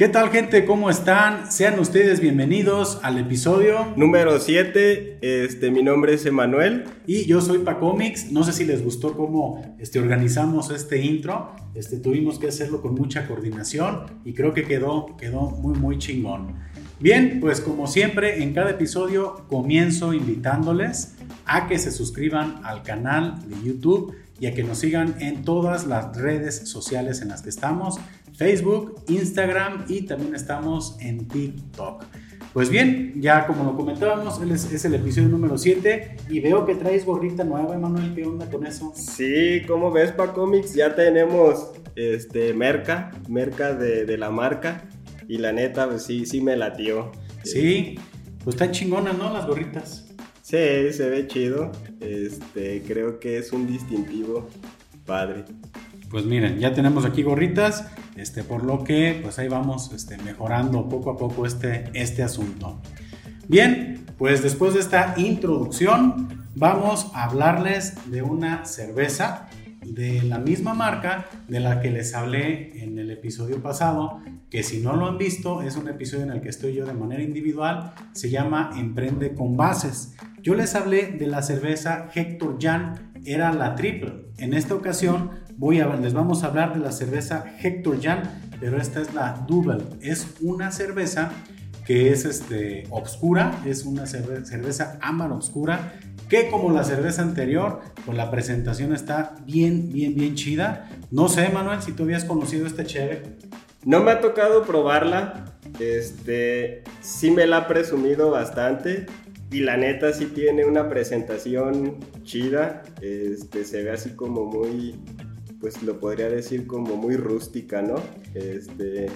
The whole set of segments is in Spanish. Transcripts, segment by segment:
¿Qué tal gente? ¿Cómo están? Sean ustedes bienvenidos al episodio número 7. Este, mi nombre es Emanuel. Y yo soy Pacomics. No sé si les gustó cómo este, organizamos este intro. Este, tuvimos que hacerlo con mucha coordinación y creo que quedó, quedó muy muy chingón. Bien, pues como siempre en cada episodio comienzo invitándoles a que se suscriban al canal de YouTube y a que nos sigan en todas las redes sociales en las que estamos, Facebook, Instagram y también estamos en TikTok. Pues bien, ya como lo comentábamos, es, el episodio número 7 y veo que traes gorrita nueva, Emanuel, ¿qué onda con eso? Sí, como ves, Pa Comics, ya tenemos este merca, merca de, de la marca y la neta, pues sí, sí me latió. Sí, pues están chingonas, ¿no? Las gorritas. Sí, se ve chido. Este, creo que es un distintivo padre. Pues miren, ya tenemos aquí gorritas, este, por lo que pues ahí vamos este, mejorando poco a poco este, este asunto. Bien, pues después de esta introducción vamos a hablarles de una cerveza de la misma marca de la que les hablé en el episodio pasado, que si no lo han visto es un episodio en el que estoy yo de manera individual, se llama Emprende con Bases. Yo les hablé de la cerveza Hector Jan, era la triple. En esta ocasión voy a, les vamos a hablar de la cerveza Hector Jan, pero esta es la Double. Es una cerveza que es este, obscura, es una cerveza, ámbar obscura, que como la cerveza anterior, pues la presentación está bien, bien, bien chida. No sé, Manuel, si tú habías conocido este chévere. No me ha tocado probarla, este, sí me la ha presumido bastante. Y la neta sí tiene una presentación chida. Este, se ve así como muy, pues lo podría decir como muy rústica, ¿no? Este,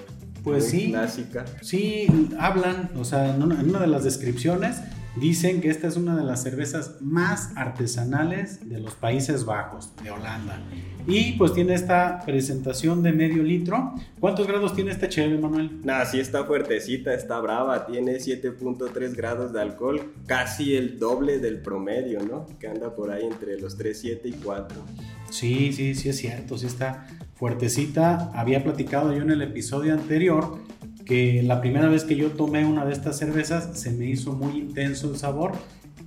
pues sí. Clásica. Sí, hablan, o sea, en una, de las descripciones dicen que esta es una de las cervezas más artesanales de los Países Bajos, de Holanda. Y pues tiene esta presentación de medio litro. ¿Cuántos grados tiene esta cheve, Manuel? Nah, sí está fuertecita, está brava. Tiene 7.3 grados de alcohol, casi el doble del promedio, ¿no? Que anda por ahí entre los 3, 7 y 4. Sí, sí, sí es cierto, sí está fuertecita. Había platicado yo en el episodio anterior que la primera vez que yo tomé una de estas cervezas se me hizo muy intenso el sabor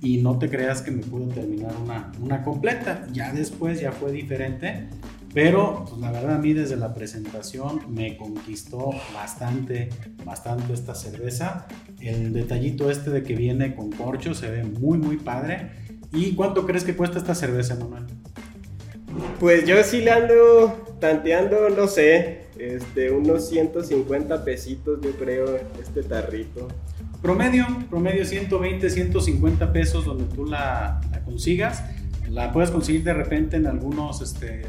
y no te creas que me pude terminar una, una completa. Ya después ya fue diferente, pero pues, la verdad a mí desde la presentación me conquistó bastante, bastante esta cerveza. El detallito este de que viene con corcho se ve muy, muy padre. ¿Y cuánto crees que cuesta esta cerveza, Manuel? Pues yo sí le ando tanteando, no sé, este, unos 150 pesitos yo creo, este tarrito. Promedio, promedio 120, 150 pesos donde tú la, consigas. La puedes conseguir de repente en algunos este,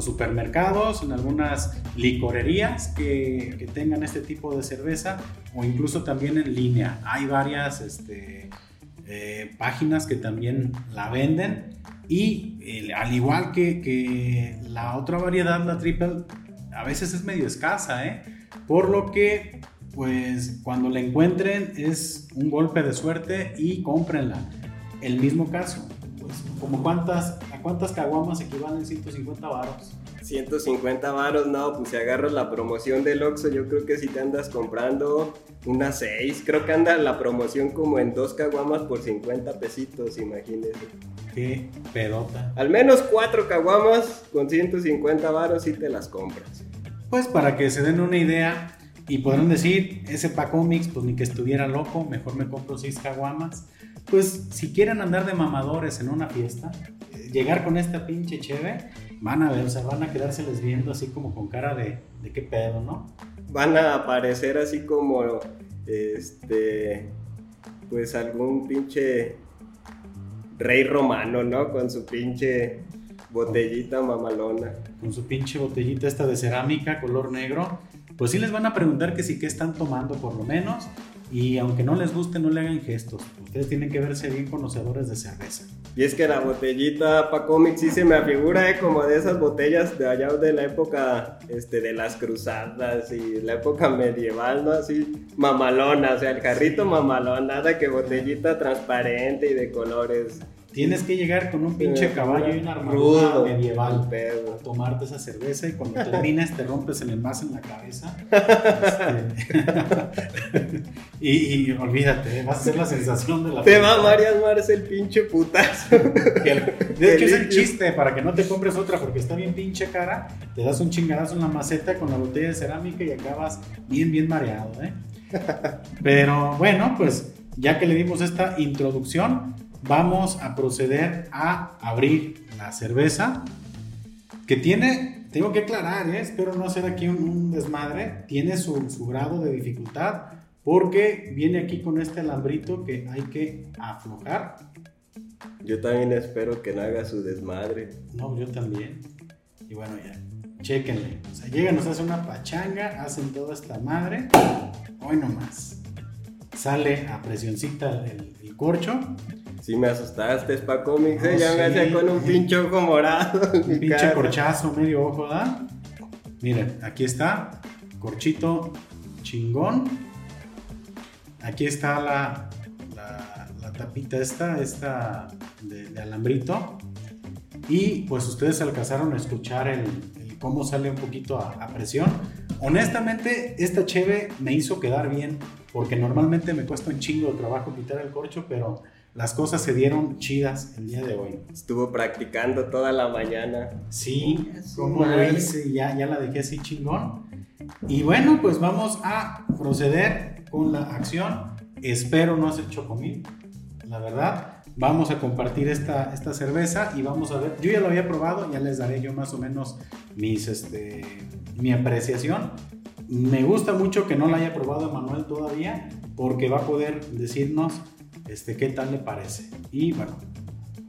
supermercados, en algunas licorerías que, tengan este tipo de cerveza o incluso también en línea. Hay varias este, eh, páginas que también la venden y eh, al igual que, que, la otra variedad, la triple, a veces es medio escasa, ¿eh? Por lo que pues cuando la encuentren es un golpe de suerte y cómprenla. El mismo caso, pues como cuántas, a cuántas caguamas equivalen 150 varos. 150 varos, no, pues si agarras la promoción del Oxxo, yo creo que si te andas comprando unas 6, creo que anda la promoción como en dos caguamas por 50 pesitos, imagínese. Qué pedota. Al menos 4 caguamas con 150 varos y te las compras. Pues para que se den una idea, y podrán decir, ese Pacomix, pues ni que estuviera loco, mejor me compro seis caguamas. Pues si quieren andar de mamadores en una fiesta, eh, llegar con esta pinche cheve, van a ver, o sea, van a quedárseles viendo así como con cara de, de qué pedo, ¿no? Van a aparecer así como, este, pues algún pinche rey romano, ¿no? Con su pinche botellita mamalona. Con su pinche botellita esta de cerámica color negro pues sí les van a preguntar que sí que están tomando por lo menos y aunque no les guste no le hagan gestos. Ustedes tienen que verse bien conocedores de cerveza. Y es que la botellita para cómics sí se me afigura ¿eh? como de esas botellas de allá de la época este, de las cruzadas y la época medieval, ¿no? Así mamalona, o sea, el jarrito mamalón, nada que botellita transparente y de colores Tienes que llegar con un pinche caballo y una armadura Rudo, medieval pedo. a tomarte esa cerveza y cuando termines te rompes el envase en la cabeza. Este, y, y olvídate, vas a ser la sensación de la Te va a fiesta. Marias Mars el pinche putazo. De hecho, es el chiste para que no te compres otra porque está bien pinche cara. Te das un chingadazo en la maceta con la botella de cerámica y acabas bien, bien mareado. ¿eh? Pero bueno, pues ya que le dimos esta introducción, vamos a proceder a abrir la cerveza que tiene, tengo que aclarar, ¿eh? espero no hacer aquí un, un desmadre, tiene su, su grado de dificultad porque viene aquí con este alambrito que hay que aflojar. Yo también espero que no haga su desmadre. No, yo también. Y bueno, ya, chéquenle. O sea, llegan, nos hacen una pachanga, hacen toda esta madre. Hoy nomás. Sale a presioncita el, el corcho. Si me asustaste, pa cómics, ¿eh? No, ya me sí. hacía con un pinche ojo morado. Un pinche cara. corchazo, medio ojo, ¿da? Miren, aquí está. Corchito chingón. Aquí está la, la, la tapita esta, esta de, de alambrito. Y pues ustedes alcanzaron a escuchar el, el cómo sale un poquito a, a presión. Honestamente, esta cheve me hizo quedar bien, porque normalmente me cuesta un chingo de trabajo quitar el corcho, pero las cosas se dieron chidas el día de hoy. Estuvo practicando toda la mañana. Sí, como lo hice, ya, ya la dejé así chingón. Y bueno, pues vamos a proceder con la acción. Espero no hacer chocomil, la verdad. Vamos a compartir esta, esta cerveza y vamos a ver. Yo ya lo había probado, ya les daré yo más o menos mis, este, mi apreciación. Me gusta mucho que no la haya probado Manuel todavía, porque va a poder decirnos este, qué tal le parece. Y bueno,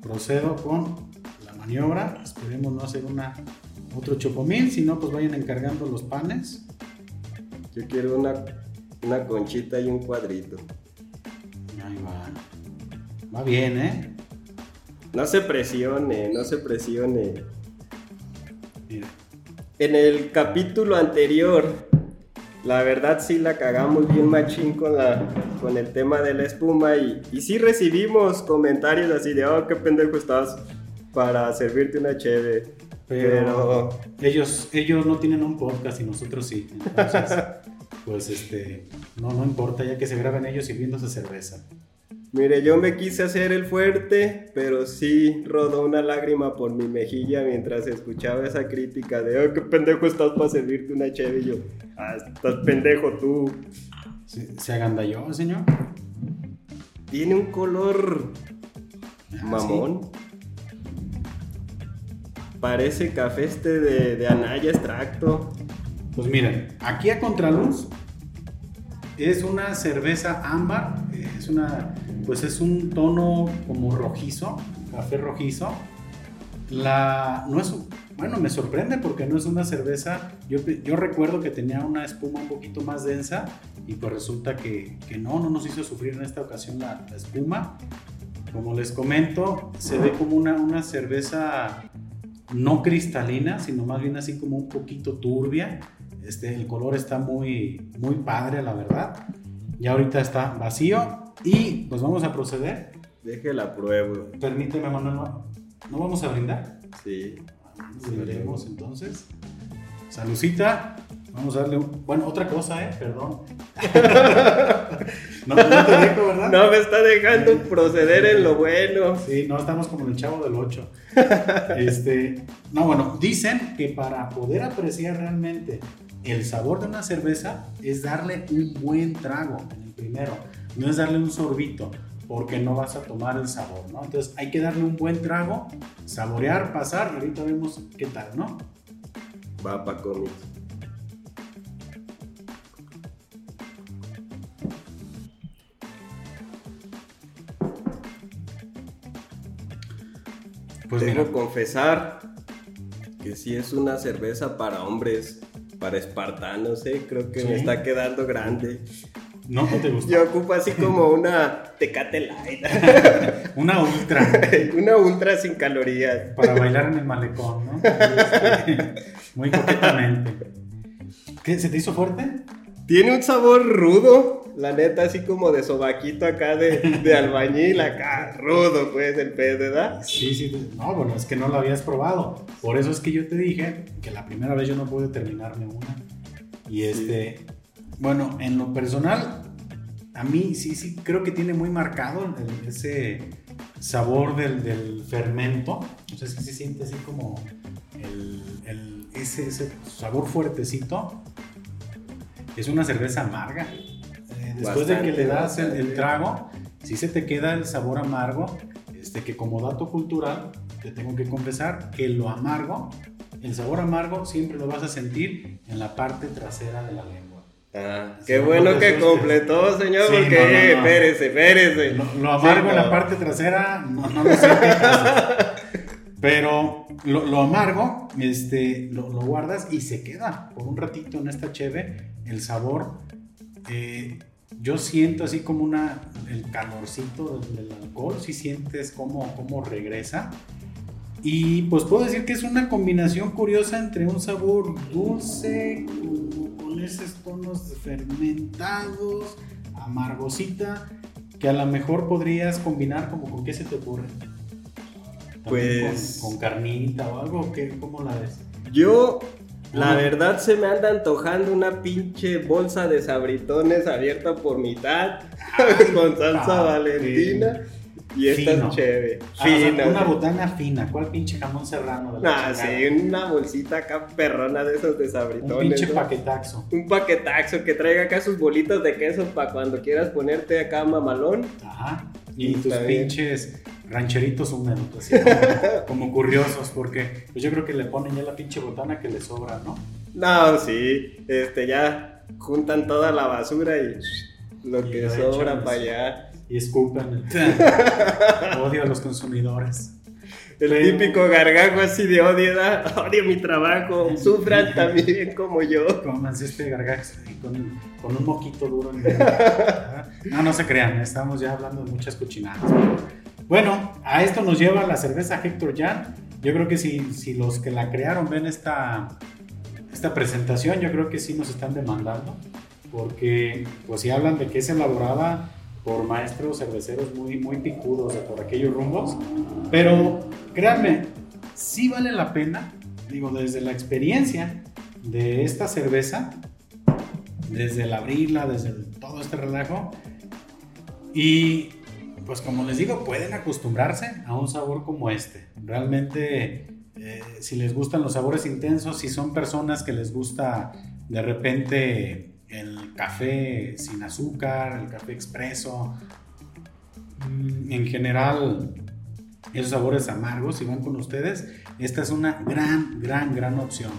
procedo con la maniobra. Esperemos no hacer una, otro chocomil, si no, pues vayan encargando los panes. Yo quiero una, una conchita y un cuadrito. Ahí va. Va bien, ¿eh? No se presione, no se presione. Mira. En el capítulo anterior, la verdad sí la cagamos bien machín con, la, con el tema de la espuma y, y sí recibimos comentarios así de, oh, qué pendejo estás para servirte una cheve. Pero, Pero, ellos, ellos no tienen un podcast y nosotros sí. Entonces, pues este, no, no importa, ya que se graben ellos sirviéndose cerveza. mire, yo me quise hacer el fuerte, pero sí rodó una lágrima por mi mejilla mientras escuchaba esa crítica de, oh, qué pendejo estás para servirte una cheve. Y yo, ah, estás pendejo tú. ¿Se, se agandalló, señor? Tiene un color Ah, mamón. Parece café este de, de Anaya extracto. Pues miren, aquí a contraluz es una cerveza ámbar, eh, es una, pues es un tono como rojizo, café rojizo. La, no es, bueno, me sorprende porque no es una cerveza, yo, yo recuerdo que tenía una espuma un poquito más densa y pues resulta que, que no, no nos hizo sufrir en esta ocasión la, la espuma. Como les comento, se ve como una, una cerveza no cristalina, sino más bien así como un poquito turbia. Este, el color está muy, muy padre, la verdad. Ya ahorita está vacío y pues vamos a proceder. Deje la pruebo. Permíteme, Manuel, ¿no ¿no vamos a brindar? Sí. Sí, veremos entonces. Salucita. Vamos a darle un... Bueno, otra cosa, ¿eh? Perdón. no, no te dejo, ¿verdad? No me está dejando proceder en lo bueno. Sí, no estamos como en el chavo del 8. Este, no, bueno, dicen que para poder apreciar realmente el sabor de una cerveza es darle un buen trago en el primero, no es darle un sorbito, porque no vas a tomar el sabor, ¿no? Entonces hay que darle un buen trago, saborear, pasar, y ahorita vemos qué tal, ¿no? Va pa' cómics. Pues Debo confesar que sí es una cerveza para hombres, para espartanos, ¿eh? Creo que me está quedando grande. no, no te gustó. Yo ocupo así como una Tecate Light. Una ultra una ultra sin calorías. para bailar en el malecón, ¿no? Este, muy coquetamente. ¿Qué? ¿Se te hizo fuerte? Tiene un sabor rudo, la neta, así como de sobaquito acá de, de albañil, acá, rudo, pues, el pez, ¿verdad? Sí, sí, no, bueno, es que no lo habías probado. Por eso es que yo te dije que la primera vez yo no pude terminarme una. Y este, bueno, en lo personal, a mí sí, sí, creo que tiene muy marcado ese sabor del, fermento. O sea, es que se siente así como el, ese, ese sabor fuertecito es una cerveza amarga. Eh, después de que le das el, trago, sí se te queda el sabor amargo, este, que como dato cultural, te tengo que confesar que lo amargo, el sabor amargo siempre lo vas a sentir en la parte trasera de la lengua. Ah, qué bueno que completó, señor, porque no, espérese, espérese. Lo, amargo en la parte trasera, no, no lo sé. Pero lo, amargo, este, lo, guardas y se queda por un ratito en esta cheve. El sabor, eh, yo siento así como una, el calorcito del, alcohol, si sientes cómo, cómo regresa. Y pues puedo decir que es una combinación curiosa entre un sabor dulce, con esos tonos fermentados, amargosita, que a lo mejor podrías combinar como con qué se te ocurre. Pues. Con, carnita o algo, ¿qué, ¿cómo la ves? Yo, la verdad, se me anda antojando una pinche bolsa de sabritones abierta por mitad, con salsa valentina. Y esta es chévere. Ah, fina. una botana fina. ¿Cuál pinche jamón serrano? ah, sí, una bolsita acá perrona de esos de sabritones. Un pinche paquetaxo. Un paquetaxo que traiga acá sus bolitas de queso para cuando quieras ponerte acá mamalón. Ajá. Y, tus pinches rancheritos húmedos, así como, curiosos, porque pues yo creo que le ponen ya la pinche botana que le sobra, ¿no? No, sí, este, ya juntan toda la basura y lo que sobra para allá. Y escupen. odio a los consumidores. El típico gargajo así de odio, odio mi trabajo, sufran también como yo. Cómanse este gargajo con, con, un moquito duro en No, no se crean, estamos ya hablando de muchas cochinadas. Bueno, a esto nos lleva la cerveza Hector Jan. Yo creo que si, los que la crearon ven esta, esta presentación, yo creo que sí nos están demandando, porque pues si hablan de que es elaborada por maestros cerveceros muy, muy picudos de por aquellos rumbos, pero créanme, sí vale la pena, digo, desde la experiencia de esta cerveza, desde el abrirla, desde todo este relajo, y pues como les digo, pueden acostumbrarse a un sabor como este. Realmente, eh, si les gustan los sabores intensos, si son personas que les gusta de repente el café sin azúcar, el café expreso, mm, en general esos sabores amargos, si van con ustedes, esta es una gran, gran, gran opción.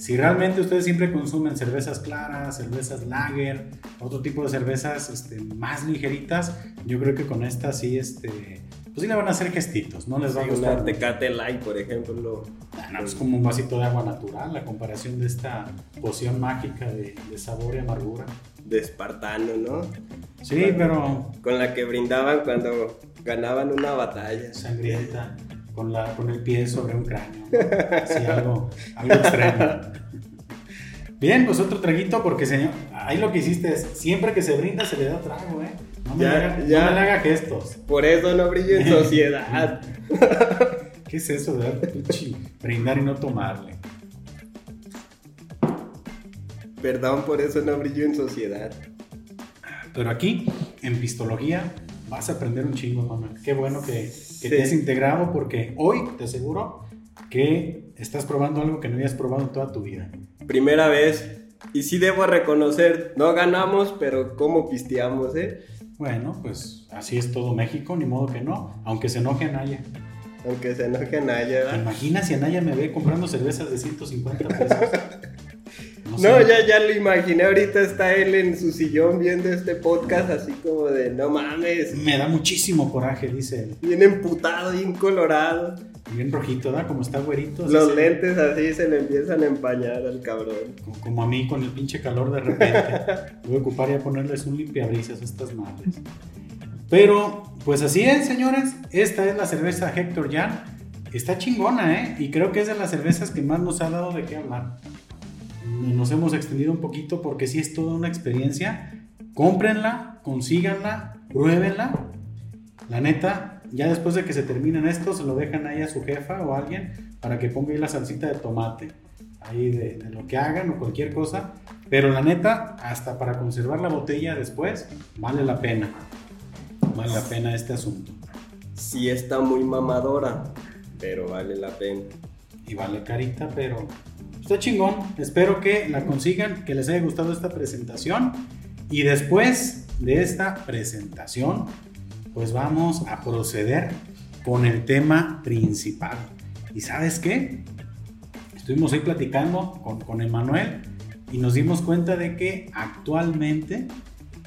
Si realmente ustedes siempre consumen cervezas claras, cervezas lager, otro tipo de cervezas este, más ligeritas, yo creo que con esta sí, este, pues sí le van a hacer gestitos, no les va a gustar. Una Tecate Light, por ejemplo. Ah, es como un vasito de agua natural, la comparación de esta poción mágica de, sabor y amargura. De espartano, ¿no? Sí, pero... Con la que brindaban cuando ganaban una batalla. Sangrienta con, la, con el pie sobre un cráneo. Así algo, algo extremo. Bien, pues otro traguito porque señor, ahí lo que hiciste es, siempre que se brinda se le da trago, ¿eh? No me, ya, haga, ya. No me haga gestos. Por eso no brillo en sociedad. ¿Qué es eso de brindar y no tomarle? Perdón, por eso no brillo en sociedad. Pero aquí, en pistología, vas a aprender un chingo, Manuel. Qué bueno que, te has integrado porque hoy te aseguro que estás probando algo que no habías probado en toda tu vida. Primera vez. Y sí debo reconocer, no ganamos, pero cómo pisteamos, ¿eh? Bueno, pues así es todo México, ni modo que no, aunque se enoje Anaya. Aunque se enoje Anaya. ¿Te imaginas si Anaya me ve comprando cervezas de 150 pesos? No, ya, ya lo imaginé. Ahorita está él en su sillón viendo este podcast, así como de no mames. Me da muchísimo coraje, dice él. Bien emputado, bien colorado. Bien rojito, ¿da? Como está güerito. Los lentes así se le empiezan a empañar al cabrón. Como, a mí con el pinche calor de repente. Voy a ocupar y a ponerles un limpiabrisas a estas madres. Pero, pues así es, señores. Esta es la cerveza Hector Jan. Está chingona, ¿eh? Y creo que es de las cervezas que más nos ha dado de qué hablar. Nos hemos extendido un poquito porque sí es toda una experiencia. Cómprenla, consíganla, pruébenla. La neta, ya después de que se terminen esto, se lo dejan ahí a su jefa o a alguien para que ponga ahí la salsita de tomate. Ahí de, de lo que hagan o cualquier cosa. Pero la neta, hasta para conservar la botella después, vale la pena. Vale la pena este asunto. Sí está muy mamadora, pero vale la pena. Y vale carita, pero está chingón. Espero que la consigan, que les haya gustado esta presentación. Y después de esta presentación, pues vamos a proceder con el tema principal. ¿Y sabes qué? Estuvimos ahí platicando con, con Emanuel y nos dimos cuenta de que actualmente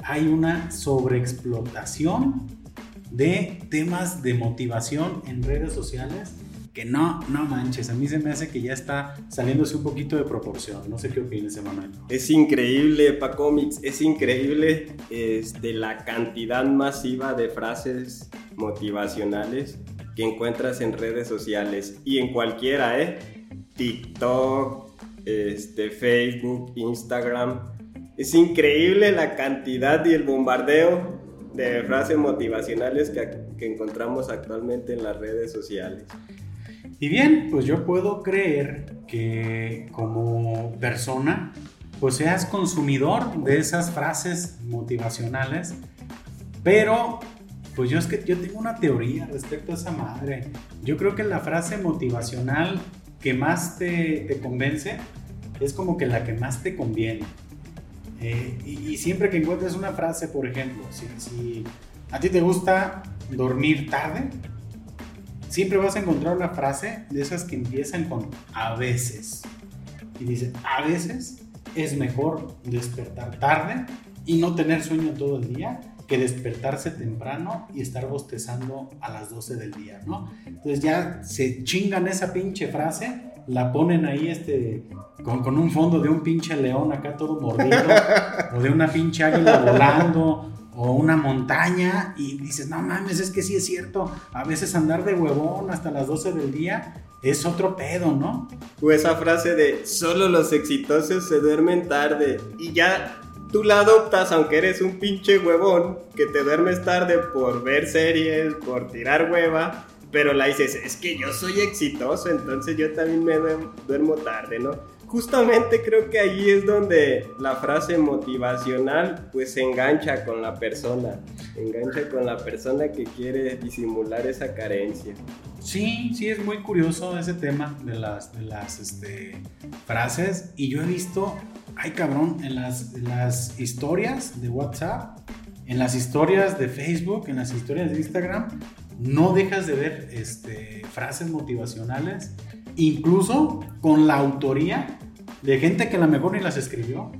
hay una sobreexplotación de temas de motivación en redes sociales que no, no manches, a mí se me hace que ya está saliéndose un poquito de proporción. No sé qué opinas, Emanuel. Es increíble, Pacomics, es increíble este, la cantidad masiva de frases motivacionales que encuentras en redes sociales y en cualquiera, ¿eh? TikTok, este, Facebook, Instagram. Es increíble la cantidad y el bombardeo de frases motivacionales que, que encontramos actualmente en las redes sociales. Y bien, pues yo puedo creer que como persona, pues seas consumidor de esas frases motivacionales, pero pues yo es que yo tengo una teoría respecto a esa madre. Yo creo que la frase motivacional que más te, te convence es como que la que más te conviene. Eh, y, siempre que encuentres una frase, por ejemplo, si a ti te gusta dormir tarde, siempre vas a encontrar una frase de esas que empiezan con a veces. Y dice, a veces es mejor despertar tarde y no tener sueño todo el día que despertarse temprano y estar bostezando a las 12 del día, ¿no? Entonces ya se chingan esa pinche frase, la ponen ahí este, con, con un fondo de un pinche león acá todo mordido, o de una pinche águila volando, o una montaña, y dices, no mames, es que sí es cierto, a veces andar de huevón hasta las 12 del día es otro pedo, ¿no? O esa frase de solo los exitosos se duermen tarde y ya tú la adoptas aunque eres un pinche huevón que te duermes tarde por ver series, por tirar hueva, pero la dices, es que yo soy exitoso, entonces yo también me duermo tarde, ¿no? Justamente creo que ahí es donde la frase motivacional pues se engancha con la persona, engancha con la persona que quiere disimular esa carencia. Sí, sí, es muy curioso ese tema de las, de las este, frases y yo he visto ay cabrón, en las, las historias de WhatsApp, en las historias de Facebook, en las historias de Instagram, no dejas de ver este, frases motivacionales, incluso con la autoría de gente que a lo mejor ni las escribió.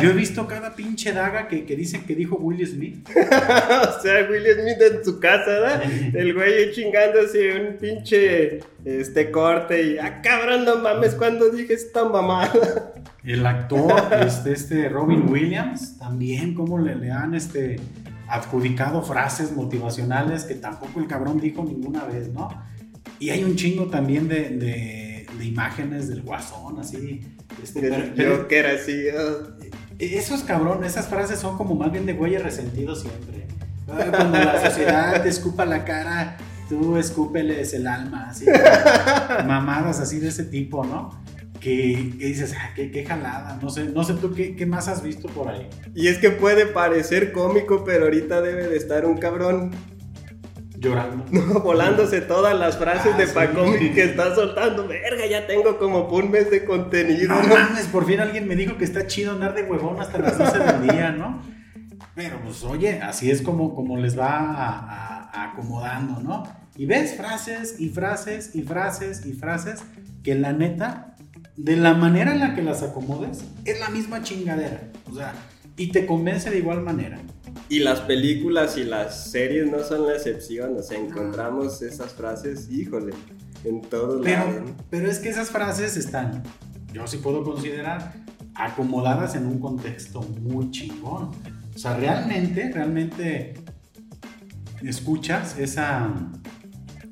Yo he visto cada pinche daga que, que dicen que dijo Will Smith. o sea, Will Smith en su casa, ¿verdad? El güey chingándose un pinche este corte y, ah, cabrón, no mames, cuando dije esta mamada. El actor, este, este Robin Williams, también como le, le han este, adjudicado frases motivacionales que tampoco el cabrón dijo ninguna vez, ¿no? Y hay un chingo también de, de, de imágenes del guasón, así. Este, pero, yo que era así. Oh. Esos cabrón, esas frases son como más bien de güeyes resentidos siempre. Cuando la sociedad te escupa la cara, tú escúpeles el alma, así. mamadas así de ese tipo, ¿no? Que, que, dices, ah, qué, qué, jalada, no sé, no sé tú qué, qué, más has visto por ahí. Y es que puede parecer cómico, pero ahorita debe de estar un cabrón llorando. No, volándose todas las frases ah, de Pacomi sí. que está soltando. Verga, ya tengo como un mes de contenido. No, mames, por fin alguien me dijo que está chido andar de huevón hasta las 12 del día, ¿no? Pero pues oye, así es como, como les va a, a, a acomodando, ¿no? Y ves frases y frases y frases y frases que la neta de la manera en la que las acomodes, es la misma chingadera. O sea, y te convence de igual manera. Y las películas y las series no son la excepción. O sea, encontramos esas frases, híjole, en todos pero, lados. Pero es que esas frases están, yo sí puedo considerar, acomodadas en un contexto muy chingón. O sea, realmente, realmente escuchas esa,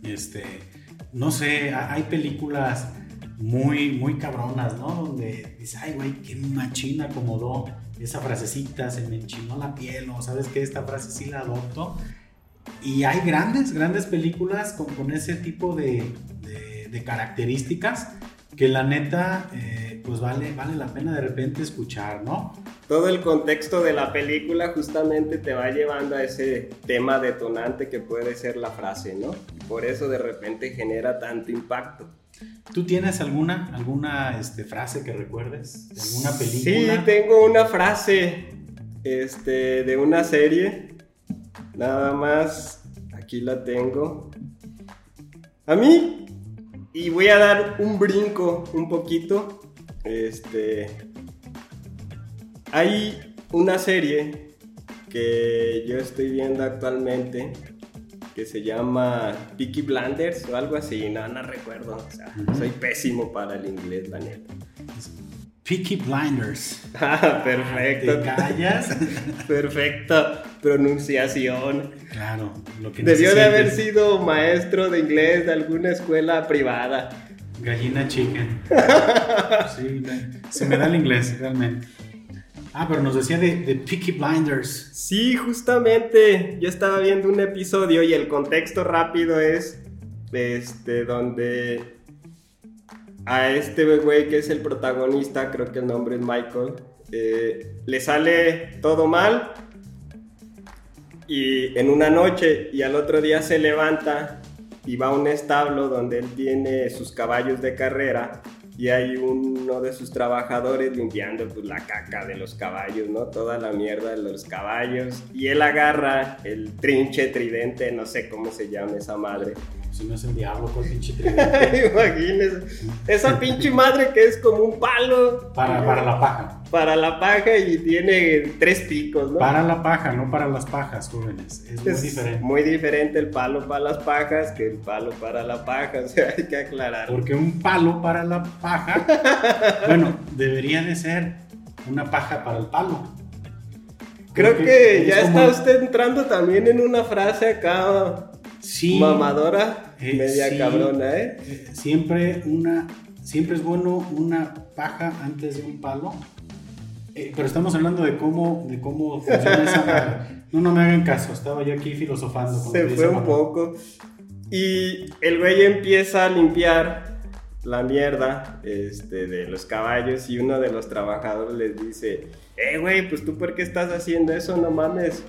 este, no sé, hay películas muy, muy cabronas, ¿no? Donde dices, ay, güey, qué machina acomodó esa frasecita, se me enchinó la piel, o sabes que esta frase sí la adopto. Y hay grandes, grandes películas con, con ese tipo de, de, de características que la neta, eh, pues vale, vale la pena de repente escuchar, ¿no? Todo el contexto de la película justamente te va llevando a ese tema detonante que puede ser la frase, ¿no? Por eso de repente genera tanto impacto. ¿Tú tienes alguna, alguna este, frase que recuerdes? ¿De alguna película? Sí, tengo una frase este, de una serie. Nada más, aquí la tengo. A mí y voy a dar un brinco un poquito. Este. Hay una serie que yo estoy viendo actualmente que se llama Peaky Blinders o algo así, no, no recuerdo. O sea, soy pésimo para el inglés, la neta. Peaky Blinders. Ah, perfecto. ¿Te callas? Perfecta pronunciación. Claro, lo que Debió de haber sido maestro de inglés de alguna escuela privada. Gallina chicken. sí, se me da el inglés, realmente. Ah, pero nos decía de, de, Peaky Blinders. Sí, justamente. Yo estaba viendo un episodio y el contexto rápido es este donde a este güey que es el protagonista, creo que el nombre es Michael, eh, le sale todo mal y en una noche y al otro día se levanta y va a un establo donde él tiene sus caballos de carrera y hay uno de sus trabajadores limpiando pues, la caca de los caballos, ¿no? Toda la mierda de los caballos. Y él agarra el trinche tridente, no sé cómo se llama esa madre. Si no es el diablo, ¿cuál pinche tridente? Imagínese. Esa pinche madre que es como un palo. Para, para la paja. Para la paja y tiene tres picos, ¿no? Para la paja, no para las pajas, jóvenes. Es, muy diferente. Muy diferente el palo para las pajas que el palo para la paja, o sea, hay que aclarar. Porque un palo para la paja, bueno, debería de ser una paja para el palo. Creo que ya está usted entrando también en una frase acá sí, mamadora, eh, media cabrona, ¿eh? ¿eh? Siempre una, siempre es bueno una paja antes de un palo. Eh, pero estamos hablando de cómo, de cómo funciona esa. No, no me hagan caso, estaba yo aquí filosofando. Se fue un poco. Y el güey empieza a limpiar la mierda este, de los caballos y uno de los trabajadores les dice, eh, güey, pues tú por qué estás haciendo eso, no mames.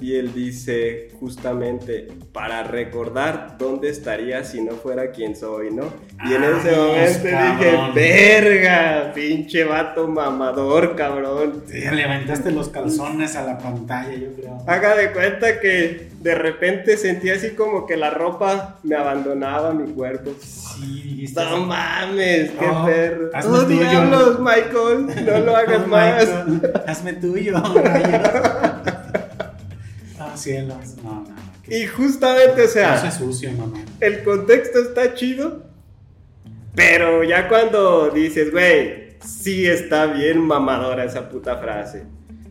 Y él dice justamente, para recordar dónde estaría si no fuera quien soy, ¿no? Y en ese momento dije, verga, pinche vato mamador, cabrón. Sí, levantaste los calzones a la pantalla, yo creo. Haga de cuenta que de repente sentí así como que la ropa me abandonaba mi cuerpo. Sí, dijiste. No mames, qué oh, perro. Hazme tuyo. Michael, no lo hagas oh, más. hazme tuyo, cielos. No, no. Y justamente, o sea. sucio, El contexto está chido. Pero ya cuando dices, güey, sí está bien mamadora esa puta frase.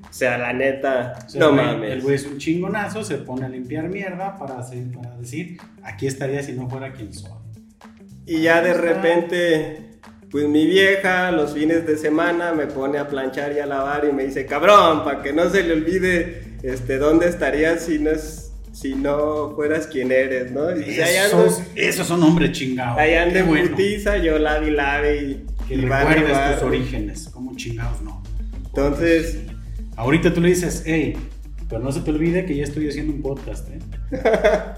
O sea, la neta, no mames. El güey es un chingonazo, se pone a limpiar mierda para, para decir, aquí estaría si no fuera quien soy. Y ya de repente, pues mi vieja los fines de semana me pone a planchar y a lavar y me dice, cabrón, para que no se le olvide este, ¿dónde estarías si no es, si no fueras quien eres, no? esos, son hombres chingados. Ahí anda en yo la vi y... Que y recuerdes tus orígenes, como chingados no. Entonces... Ahorita tú le dices, hey, pero no se te olvide que ya estoy haciendo un podcast, ¿eh?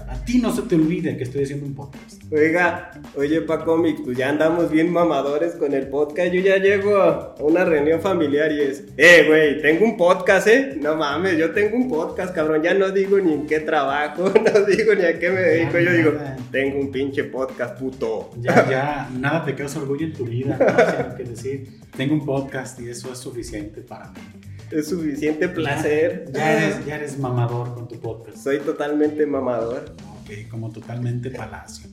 A ti no se te olvide que estoy haciendo un podcast. Oiga, oye Paco pues ya andamos bien mamadores con el podcast. Yo ya llego a una reunión familiar y es, eh, güey, tengo un podcast, ¿eh? No mames, yo tengo un podcast, cabrón. Ya no digo ni en qué trabajo, no digo ni a qué me dedico. yo digo, tengo un pinche podcast, puto. Ya, ya, nada te causa orgullo en tu vida, ¿no? que decir, tengo un podcast y eso es suficiente para mí es suficiente placer. Ya, eres, mamador con tu podcast. Soy totalmente mamador. Ok, como totalmente palacio.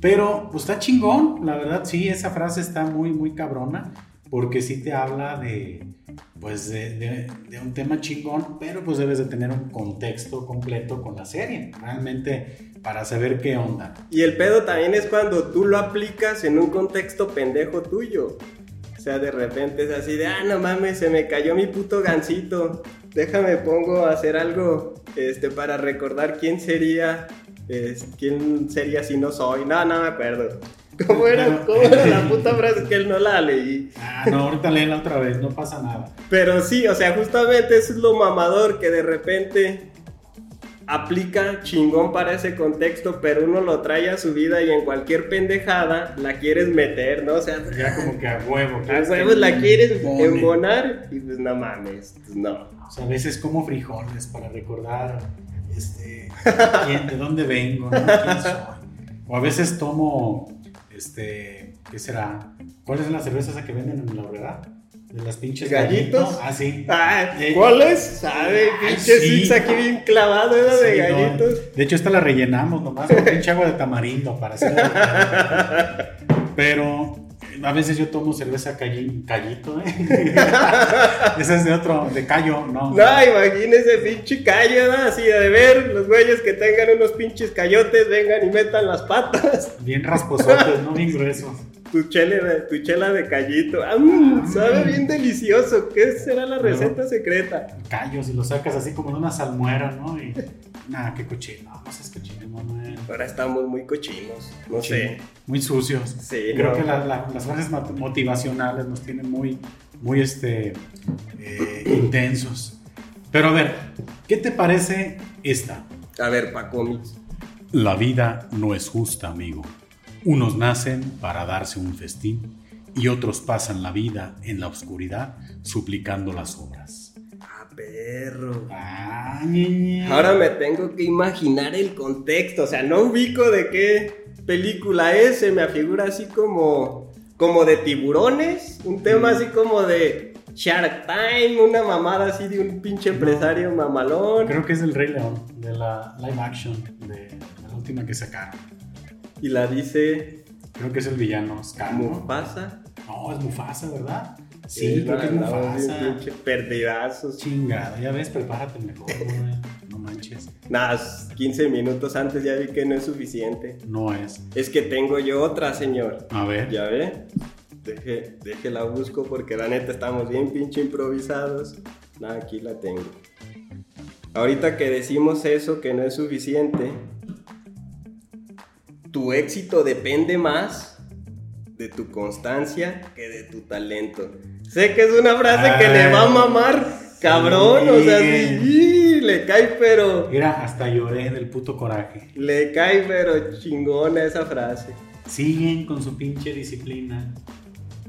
Pero, pues está chingón, la verdad, sí, esa frase está muy, muy cabrona. porque sí te habla de, pues de, de- de un tema chingón, pero pues debes de tener un contexto completo con la serie, realmente para saber qué onda. Y el pedo también es cuando tú lo aplicas en un contexto pendejo tuyo. O sea, de repente es así de, ah, no mames, se me cayó mi puto gancito. Déjame pongo a hacer algo este, para recordar quién sería, es, quién sería si no soy. No, no me acuerdo. ¿Cómo era, cómo era la puta frase que él no la leí? Ah, no, ahorita léela otra vez, no pasa nada. Pero sí, o sea, justamente eso es lo mamador que de repente aplica chingón para ese contexto, pero uno lo trae a su vida y en cualquier pendejada la quieres meter, ¿no? O sea, Ya como que a huevo. a huevos la quieres pone. embonar y pues no mames, pues no. O sea, a veces como frijoles para recordar este, quién- de dónde vengo, ¿no? quién soy. O a veces tomo, este, ¿qué será? ¿Cuál es la cerveza esa que venden en la horrera? De las pinches ¿Gallitos? gallitos. Ah, sí. Ah, Eh, ¿Cuál es? ¿Sabe? Ay, Pinche sí. aquí bien clavado, era de no, gallitos. De hecho, esta la rellenamos nomás con pinche agua de tamarindo para hacer. Pero a veces yo tomo cerveza calli- callito, ¿eh? Esa es de otro, de callo, no. No, imagínese pinche callo, ¿no? Así de ver, los güeyes que tengan unos pinches cayotes vengan y metan las patas. Bien rasposotes, no bien gruesos. Tu chela de, tu chela de callito. Ah, mm, sabe bien delicioso. ¿Qué será la receta secreta? callos y los sacas así como de una salmuera, ¿no? Y nada, qué cochino, no seas cochino, Manuel. Ahora estamos muy cochinos. No sé. Muy sucios. Sí, Creo no. que la- la- las frases mot- motivacionales nos tienen muy, muy este, eh, intensos. Pero a ver, ¿qué te parece esta? A ver, pa' cómics. La vida no es justa, amigo. Unos nacen para darse un festín y otros pasan la vida en la oscuridad suplicando las obras. Ah, perro. Ah. Ahora me tengo que imaginar el contexto. O sea, no ubico de qué película es. Se me afigura así como, como de tiburones. Un tema así como de Shark Time. Una mamada así de un pinche empresario mamalón. Creo que es del Rey León, de la live action, de, de la última que sacaron. Y la dice Creo que es el villano Scar. Mufasa. No, es Mufasa, ¿verdad? Sí, creo que es Mufasa. perdidazos. Chingada, ya ves, prepárate mejor, güey. No manches. Nada, 15 minutos antes ya vi que no es suficiente. No es. Es que tengo yo otra, señor. A ver. ¿Ya ve? Deje, deje la busco porque la neta estamos bien pinche improvisados. Nada, aquí la tengo. Ahorita que decimos eso, que no es suficiente, tu éxito depende más de tu constancia que de tu talento. Sé que es una frase que le va a mamar, cabrón, o sea, sí, le cae pero... Mira, hasta lloré del puto coraje. Le cae pero chingona esa frase. Siguen con su pinche disciplina.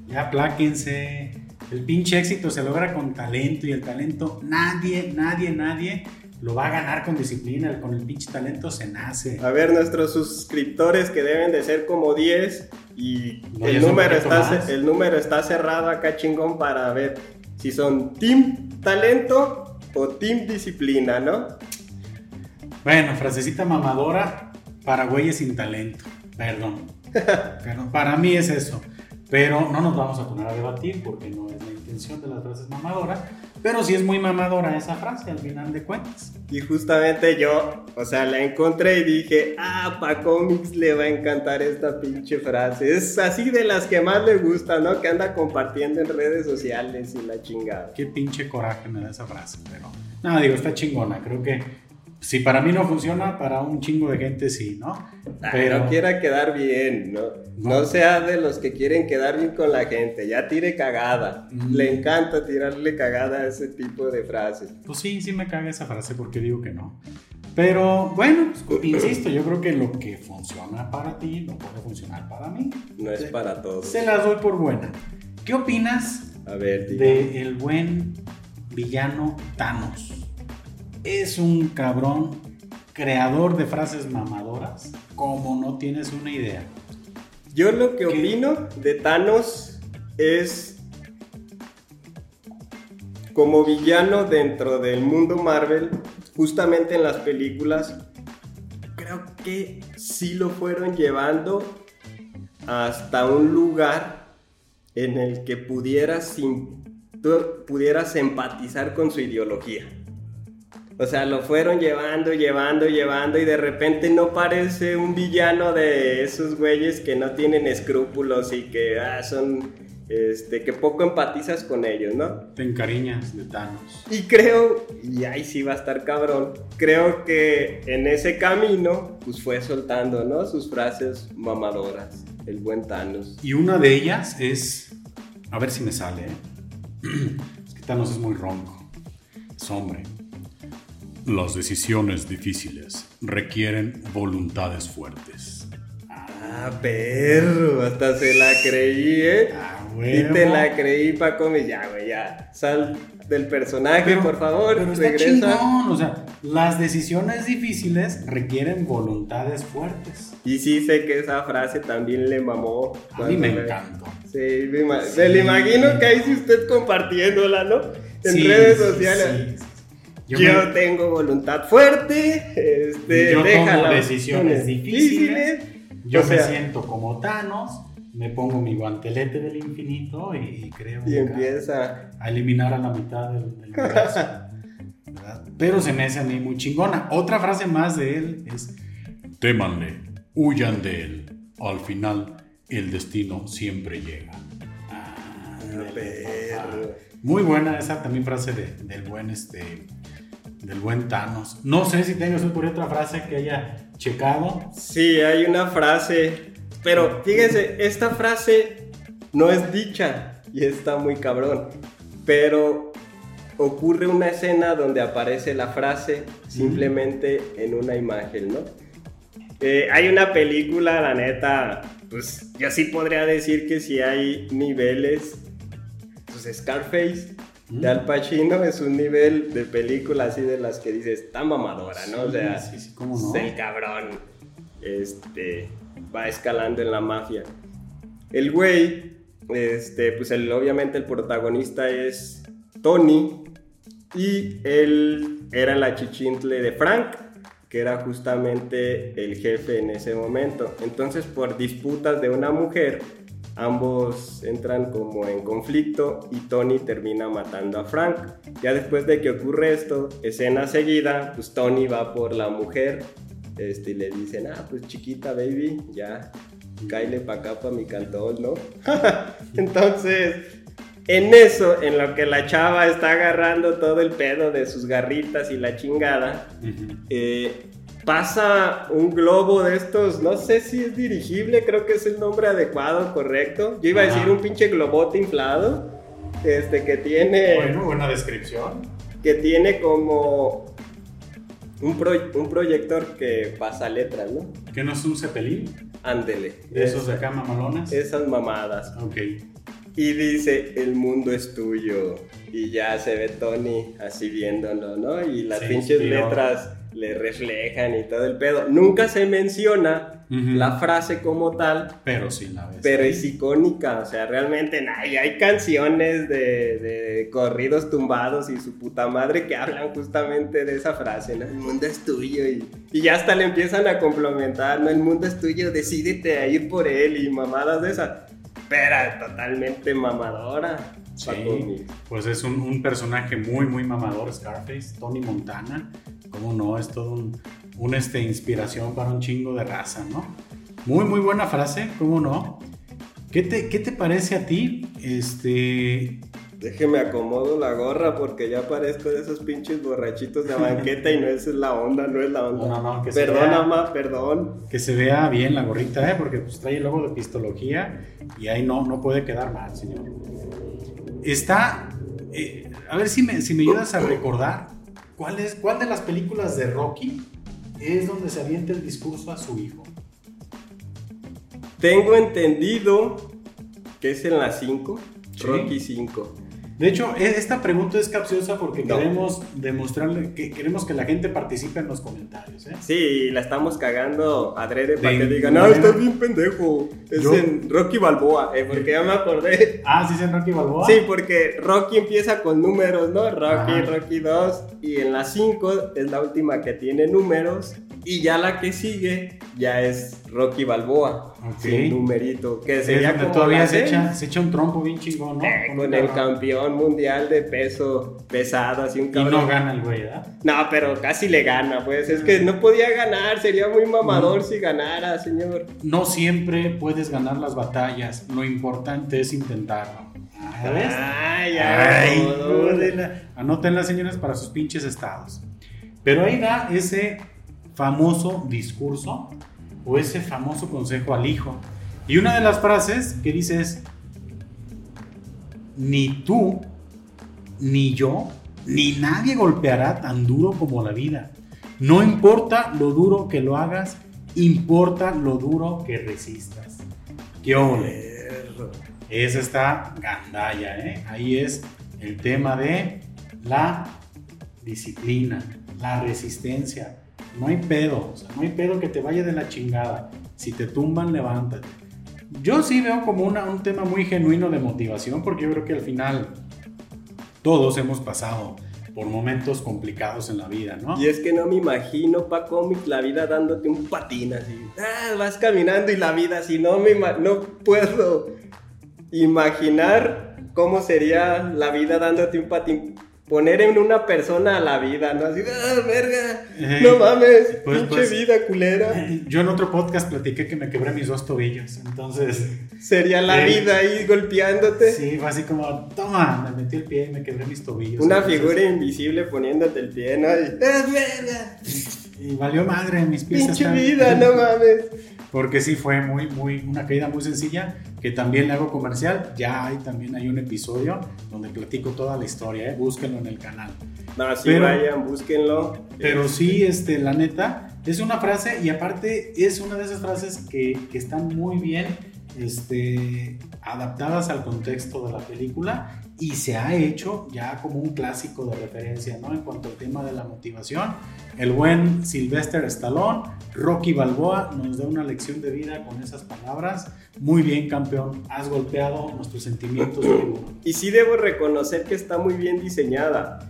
Ya apláquense. El pinche éxito se logra con talento y el talento nadie, nadie, nadie lo va a ganar con disciplina. Con el pinche talento se nace. A ver, nuestros suscriptores que deben de ser como 10 y No, el, número está, el número está cerrado acá chingón para ver si son team talento o team disciplina, ¿no? Bueno, frasecita mamadora para güeyes sin talento. Perdón. Perdón. Para mí es eso. Pero no nos vamos a poner a debatir porque no es la intención de las frases mamadoras. Pero sí es muy mamadora esa frase al final de cuentas. Y justamente yo, o sea, la encontré y dije, ah, pa' cómics le va a encantar esta pinche frase. Es así de las que más le gusta, ¿no? Que anda compartiendo en redes sociales y la chingada. Qué pinche coraje me da esa frase. Pero no, digo, está chingona. Creo que si para mí no funciona, para un chingo de gente sí, ¿no? Pero No quiera quedar bien, ¿no? No. No sea de los que quieren quedar bien con la gente, ya tire cagada. Mm. Le encanta tirarle cagada a ese tipo de frases. pues sí, sí me caga esa frase porque digo que no. Pero bueno, pues, insisto, yo creo que lo que funciona para ti no puede funcionar para mí. No es para todos. Se las doy por buena. ¿Qué opinas A ver, de el buen villano Thanos? Es un cabrón creador de frases mamadoras como no tienes una idea. Yo lo que ¿Qué? opino de Thanos es como villano dentro del mundo Marvel, justamente en las películas, creo que sí lo fueron llevando hasta un lugar en el que pudieras, tú pudieras empatizar con su ideología. O sea, lo fueron llevando, llevando, llevando y de repente no parece un villano de esos güeyes que no tienen escrúpulos y que ah, son este, que poco empatizas con ellos, ¿no? Te encariñas de Thanos. Y creo, y ahí sí va a estar cabrón, creo que en ese camino, pues fue soltando, ¿no? Sus frases mamadoras, el buen Thanos. Y una de ellas es, a ver si me sale, ¿eh? es que Thanos es muy ronco, es hombre. Las decisiones difíciles requieren voluntades fuertes. Ah, perro, hasta se la creí, ¿eh? Ah, y te la creí, Paco, ya, güey, ya. Sal del personaje, por favor, pero está Chingón. O sea, las decisiones difíciles requieren voluntades fuertes. Y sí sé que esa frase también le mamó. A mí me encantó. Sí, me, imagino que ahí sí usted compartiéndola, ¿no? En redes sociales. Yo, tengo voluntad fuerte, este, yo tomo decisiones difíciles. Yo me siento como Thanos me pongo mi guantelete del infinito y, creo y empieza a eliminar a la mitad del, universo. Pero se me hace a mí muy chingona. Otra frase más de él es: Témanle, huyan de él. Al final, el destino siempre llega. Ah, muy buena esa también frase del buen este del buen Thanos. No sé si tengas por otra frase que haya checado. Sí, hay una frase pero fíjense, esta frase no es dicha y está muy cabrón. Pero ocurre una escena donde aparece la frase simplemente en una imagen, ¿no? Eh, hay una película, la neta, pues yo sí podría decir que si hay niveles, pues Scarface de Al Pacino es un nivel de película así de las que dices, está mamadora, ¿no? o sea, sí, no? el cabrón, este, va escalando en la mafia. El güey, este, pues el, obviamente el protagonista es Tony y él era la chichintle de Frank, que era justamente el jefe en ese momento. Entonces, por disputas de una mujer, ambos entran como en conflicto y Tony termina matando a Frank. Ya después de que ocurre esto, escena seguida, pues Tony va por la mujer este, y le dicen, ah, pues chiquita, baby, ya, cáile pa' acá, pa' mi cantón, ¿no? Entonces, en eso, en lo que la chava está agarrando todo el pedo de sus garritas y la chingada, eh, pasa un globo de estos, no sé si es dirigible, creo que es el nombre adecuado, correcto. Yo iba a decir un pinche globote inflado, este, que tiene... Bueno, buena descripción. Que tiene como un, un proyector que pasa letras, ¿no? ¿Que no es un cepelín? Ándele. ¿De esos de acá mamalonas? Esas mamadas. Ok. Y dice, el mundo es tuyo. Y ya se ve Tony así viéndolo, ¿no? Y las pinches letras le reflejan y todo el pedo. Nunca se menciona la frase como tal. Pero sí la ves. Pero es icónica. O sea, realmente hay, hay canciones de, corridos tumbados y su puta madre que hablan justamente de esa frase, ¿no? El mundo es tuyo. Y, y ya hasta le empiezan a complementar, ¿no? El mundo es tuyo, decídete a ir por él y mamadas de esas. Pero totalmente mamadora. Sí, pues es un, un, personaje muy, muy mamador, Scarface, Tony Montana. ¿Cómo no? Es todo un, un este, inspiración para un chingo de raza, ¿no? Muy, muy buena frase, ¿cómo no? ¿Qué te, qué te parece a ti? Este, Déjeme acomodo la gorra porque ya parezco de esos pinches borrachitos de banqueta y no es la onda, no es la onda. No, no, que perdón, ama, perdón. Que se vea bien la gorrita, ¿eh? Porque pues trae el logo de pistología y ahí no, no puede quedar mal, señor. Está, eh, a ver si me, si me ayudas a recordar, ¿cuál, es, ¿cuál de las películas de Rocky es donde se avienta el discurso a su hijo? Tengo entendido que es en la 5, Rocky 5. De hecho, e, esta pregunta es capciosa porque queremos demostrarle que queremos que la gente participe en los comentarios. ¿eh? Sí, la estamos cagando adrede para que digan, no, estás bien pendejo. Es en Rocky Balboa, eh, porque ya me acordé. Ah, sí, es en Rocky Balboa. Sí, porque Rocky empieza con números, ¿no? Rocky, Rocky 2, y en la 5 es la última que tiene números. Y ya la que sigue ya es Rocky Balboa, Ok. sin numerito, que sería como todavía se echa, se echa un trompo bien chingón, ¿no? eh, Con el campeón mundial de peso pesado, así un Y cabrón. no gana el güey, ¿verdad? No, pero casi le gana, pues. Es que no podía ganar, sería muy mamador si ganara, señor. No siempre puedes ganar las batallas, lo importante es intentarlo. Ah, ¿Ya ves? Ay. Ay, no, hijo de la- Anótenlas, señores, para sus pinches estados. Pero ahí da ese famoso discurso o ese famoso consejo al hijo. Y una de las frases que dice es, ni tú, ni yo, ni nadie golpeará tan duro como la vida. No importa lo duro que lo hagas, importa lo duro que resistas. ¿Qué ole? Esa está gandalla, ¿eh? Ahí es el tema de la disciplina, la resistencia. No hay pedo, no hay pedo que te vaya de la chingada. Si te tumban, levántate. Yo sí veo como un tema muy genuino de motivación, porque yo creo que al final todos hemos pasado por momentos complicados en la vida, ¿no? Y es que no me imagino, pa' cómic, la vida dándote un patín así. Ah, vas caminando y la vida así. No, me no puedo imaginar cómo sería la vida dándote un patín. Poner en una persona a la vida, ¿no? Así, ah, verga. Eh, no mames, pues, pinche pues. vida culera. Yo en otro podcast platiqué que me quebré mis dos tobillos, entonces... Sería la Eh, vida ahí golpeándote. Sí, fue así como, toma, me metí el pie y me quebré mis tobillos. Una figura invisible poniéndote el pie, ¿no? Y, ¡Ah, verga! Y valió madre, mis pies Pinche están- vida, no mames. Porque sí fue muy, muy, una caída muy sencilla, que también le hago comercial. Ya hay, también hay un episodio donde platico toda la historia, ¿eh? búsquenlo en el canal. No, sí, Pero- vayan, búsquenlo. Pero sí, este, la neta, es una frase y aparte es una de esas frases que, que están muy bien este, adaptadas al contexto de la película y se ha hecho ya como un clásico de referencia, ¿no? En cuanto al tema de la motivación, el buen Sylvester Stallone, Rocky Balboa nos da una lección de vida con esas palabras. Muy bien, campeón, has golpeado nuestros sentimientos. Y sí debo reconocer que está muy bien diseñada.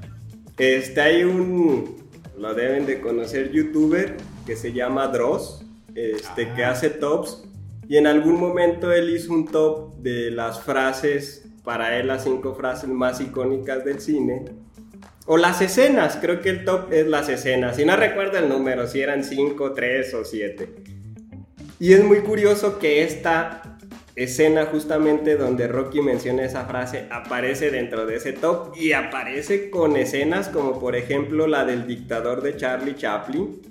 Este, hay un, lo deben de conocer, youtuber que se llama Dross, este, Ah. que hace tops. Y en algún momento él hizo un top de las frases, para él las cinco frases más icónicas del cine. O las escenas, creo que el top es las escenas. Si no recuerdo el número, si eran cinco, tres o siete. Y es muy curioso que esta escena justamente donde Rocky menciona esa frase aparece dentro de ese top y aparece con escenas como por ejemplo la del dictador de Charlie Chaplin,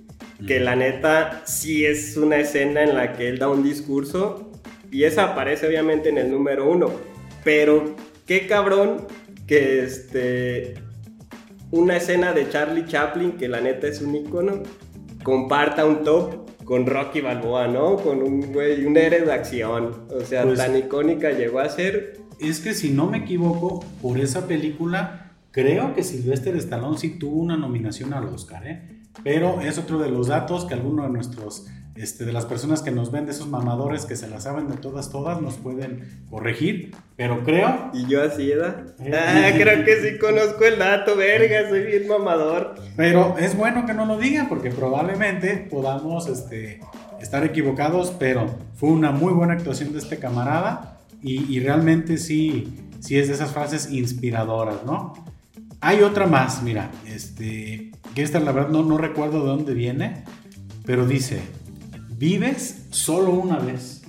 que la neta sí es una escena en la que él da un discurso y esa aparece obviamente en el número uno, pero qué cabrón que este una escena de Charlie Chaplin que la neta es un icono comparta un top con Rocky Balboa, ¿no? Con un güey, un héroe de acción. O sea, Pues- tan icónica llegó a ser. Es que si no me equivoco, por esa película, creo que Sylvester Stallone sí tuvo una nominación al Oscar, ¿eh? Pero es otro de los datos que alguno de nuestros, este, de las personas que nos ven, de esos mamadores que se la saben de todas, todas, nos pueden corregir. Pero creo, Y yo así, ¿verdad? Eh. Ah, creo que sí conozco el dato, verga, soy bien mamador. pero es bueno que no lo digan porque probablemente podamos, este, estar equivocados, pero fue una muy buena actuación de este camarada y, y realmente sí, sí es de esas frases inspiradoras, ¿no? Hay otra más, mira, este, que esta la verdad no, no recuerdo de dónde viene, pero dice, vives solo una vez,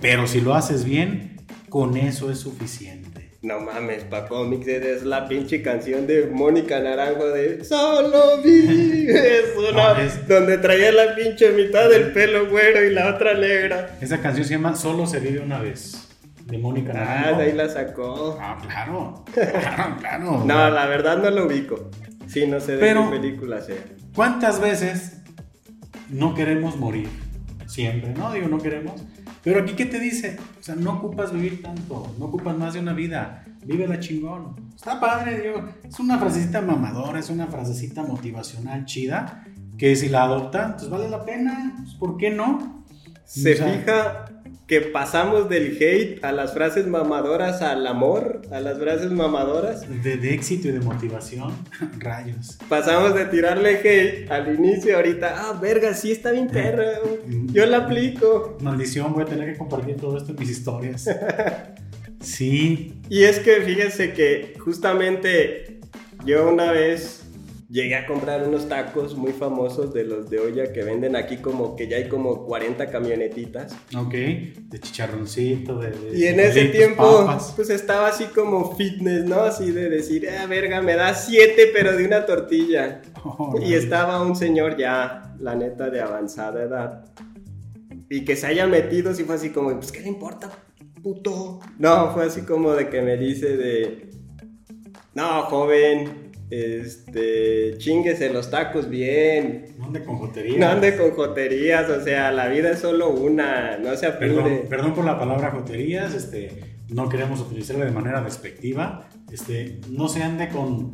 pero si lo haces bien, con eso es suficiente. No mames, pa' cómics es la pinche canción de Mónica Naranjo de Solo vives una No, es- donde traía la pinche mitad del pelo güero y la otra negra. Esa canción se llama Solo se vive una vez, de Mónica Ah, Naranjo. de ahí la sacó. Ah, claro, claro, claro. No, la verdad no lo ubico. Sí, no sé de Pero- qué película sea. ¿Cuántas veces no queremos morir? Siempre, ¿no? Digo, no queremos. Pero aquí, ¿qué te dice? O sea, no ocupas vivir tanto, no ocupas más de una vida. Vive la chingón. Está padre, digo. Es una frasecita mamadora, es una frasecita motivacional chida. Que si la adoptan, pues vale la pena. Pues, ¿Por qué no? Se O sea, fija que pasamos del hate a las frases mamadoras al amor, a las frases mamadoras. De, de éxito y de motivación, rayos. Pasamos de tirarle hate al inicio ahorita, ah, verga, sí está bien perra, yo la aplico. Maldición, voy a tener que compartir todo esto en mis historias. Sí. Y es que fíjense que justamente yo una vez llegué a comprar unos tacos muy famosos de los de olla que venden aquí como que ya hay como 40 camionetitas. Ok, de chicharroncito, de... de y en ese tiempo papas. pues estaba así como fitness, ¿no? Así de decir, ah, verga, me da 7 pero de una tortilla. Oh, Y estaba un señor ya, la neta, de avanzada edad. Y que se haya metido, sí fue así como, pues, ¿qué le importa, puto? No, fue así como de que me dice de, no, joven, este, chinguese los tacos bien. No ande con joterías. No ande con joterías, o sea, la vida es solo una, no se apure. Perdón, perdón por la palabra joterías, este, no queremos utilizarla de manera despectiva. Este, no se ande con,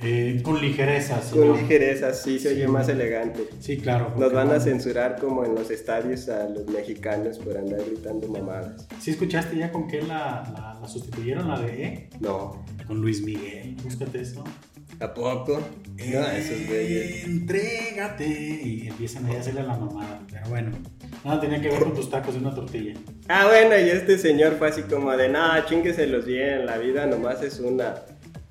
eh, con ligereza, Con ligereza, sí, se oye más elegante. Sí, claro. Nos van a censurar como en los estadios a los mexicanos por andar gritando mamadas. ¿Sí escuchaste ya con qué la, la- la sustituyeron, la de E? No. Con Luis Miguel, búscate eso. ¿A poco? No, esos güeyes. Entrégate. Y empiezan ahí a hacerle la mamada. Pero bueno, nada tenía que ver con tus tacos de una tortilla. Ah, bueno, y este señor fue así como de, nada, chingueselos bien, la vida nomás es una.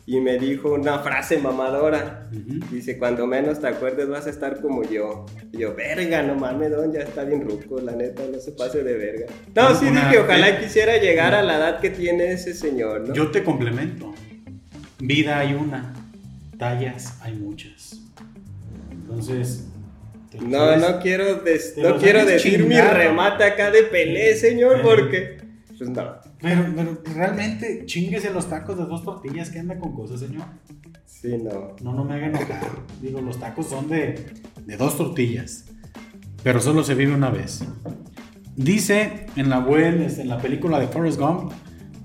Y me dijo una frase mamadora. Ujú. Dice, cuando menos te acuerdes vas a estar como yo. Y yo, verga, no mames, don, ya está bien ruco, la neta, no se pase de verga. No, sí Una- dije, ojalá quisiera llegar a la edad que tiene ese señor, ¿no? Yo te complemento. Vida hay una, tallas hay muchas. Entonces. No, sabes. no quiero, des- no quiero decir mi remate acá de pelé, señor, porque... Pues no. Pero, pero realmente, chinguese los tacos de dos tortillas que anda con cosas, señor. Sí, no. No, no me haga enojar. Digo, los tacos son de, de dos tortillas. Pero solo se vive una vez. Dice en la, buen- en la película de Forrest Gump,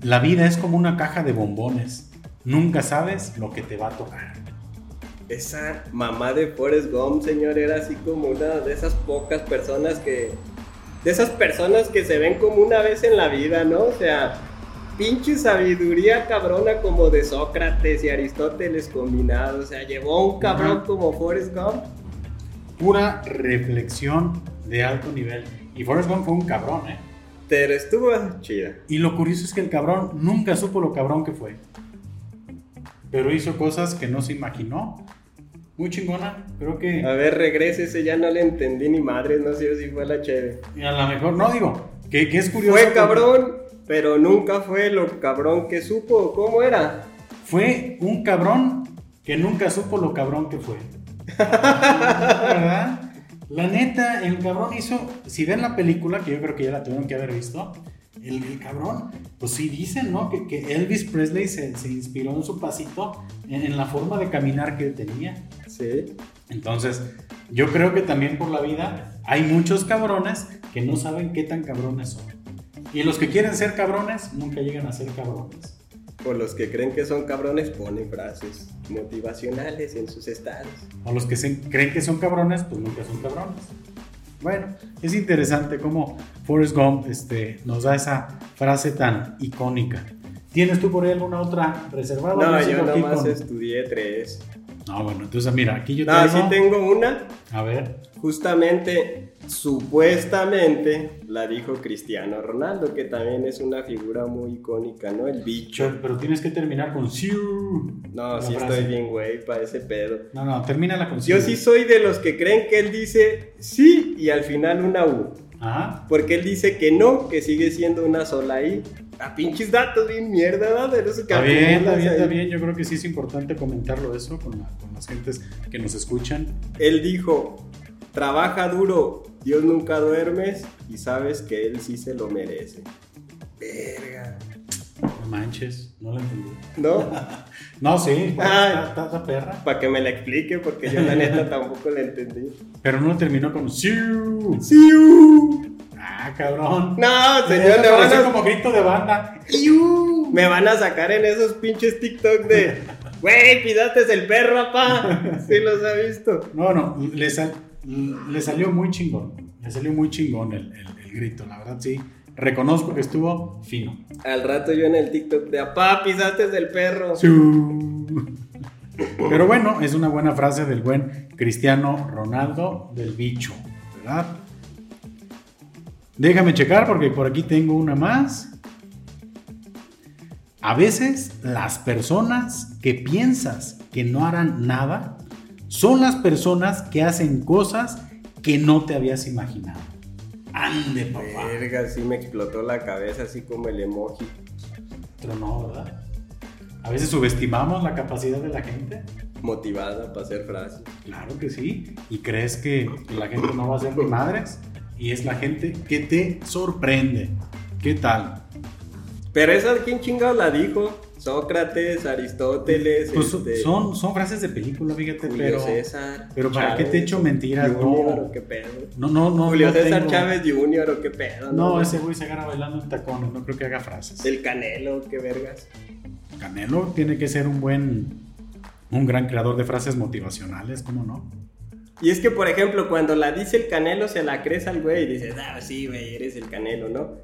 la vida es como una caja de bombones. Nunca sabes lo que te va a tocar. Esa mamá de Forrest Gump, señor, era así como una de esas pocas personas que... De esas personas que se ven como una vez en la vida, ¿no? O sea, pinche sabiduría cabrona como de Sócrates y Aristóteles combinados. O sea, llevó un cabrón como Forrest Gump. Pura reflexión de alto nivel. Y Forrest Gump fue un cabrón, ¿eh? Pero estuvo chida. Y lo curioso es que el cabrón nunca supo lo cabrón que fue. Pero hizo cosas que no se imaginó. Muy chingona. Creo que... A ver, regrésese, ya no le entendí ni madre, no sé si fue la chévere. Y a lo mejor, no digo, que, que es curioso. Fue cabrón, pero nunca fue lo cabrón que supo. ¿Cómo era? Fue un cabrón que nunca supo lo cabrón que fue. ¿Verdad? La neta, el cabrón hizo. Si ven la película, que yo creo que ya la tuvieron que haber visto, el, el cabrón, pues sí dicen, ¿no? Que, que Elvis Presley se, se inspiró en su pasito, en, en la forma de caminar que él tenía. Sí. Entonces, yo creo que también por la vida hay muchos cabrones que no saben qué tan cabrones son. Y los que quieren ser cabrones nunca llegan a ser cabrones. O los que creen que son cabrones ponen frases motivacionales en sus estados. O los que se- creen que son cabrones, pues nunca son cabrones. Bueno, es interesante cómo Forrest Gump este, nos da esa frase tan icónica. ¿Tienes tú por ahí alguna otra reservada? No, yo nomás con- estudié tres. No, bueno, entonces mira, aquí yo No, tengo... sí tengo una. A ver, Justamente, supuestamente, la dijo Cristiano Ronaldo, que también es una figura muy icónica, ¿no? El bicho. pero, pero tienes que terminar con Siu. No, sí frase. estoy bien, güey, para ese pedo. No, no, termínala con Yo Siu. sí soy de los que creen que él dice sí y al final una U. Ajá. Porque él dice que no, que sigue siendo una sola I. A pinches datos bien mierda, ¿verdad? De los Está bien, está bien, está bien. Yo creo que sí es importante comentarlo eso con, la- con las gentes que nos escuchan. Él dijo, trabaja duro, Dios nunca duermes y sabes que él sí se lo merece. Verga. No manches, no lo entendí. ¿No? No, sí, Ah. está perra. Para que me la explique, porque yo la neta tampoco la entendí. Pero no terminó con Siu. ¡Siu! Ah, cabrón. No, señor, me van, a, como grito de banda. me van a sacar en esos pinches TikTok de, güey, pidaste el perro, papá. Sí los ha visto. No, no, le, sal- le salió muy chingón. Le salió muy chingón el, el- el grito, la verdad sí. reconozco que estuvo fino. Al rato yo en el TikTok de apá, pisaste del perro. Pero bueno, es una buena frase del buen Cristiano Ronaldo del bicho, ¿verdad? Déjame checar porque por aquí tengo una más. A veces las personas que piensas que no harán nada son las personas que hacen cosas que no te habías imaginado. Ande, papá. Verga, sí me explotó la cabeza así como el emoji. Pero no, ¿verdad? A veces subestimamos la capacidad de la gente. Motivada para hacer frases. Claro que sí. Y crees que la gente no va a ser ni madres. Y es la gente que te sorprende. ¿Qué tal? Pero esa, ¿quién chingado la dijo? Sócrates, Aristóteles. Pues este, son, son frases de película, fíjate, Julio pero. César. pero ¿para qué te echo mentiras? Junior, No. qué pedo. No, no, no. Julio no César tengo- Chávez Junior o qué pedo. No, ese güey se agarra bailando en tacones. No creo que haga frases. El Canelo, qué vergas. Canelo tiene que ser un buen. Un gran creador de frases motivacionales, ¿cómo no? Y es que, por ejemplo, cuando la dice el Canelo, se la crees al güey y dices, ah, sí, güey, eres el Canelo, ¿no?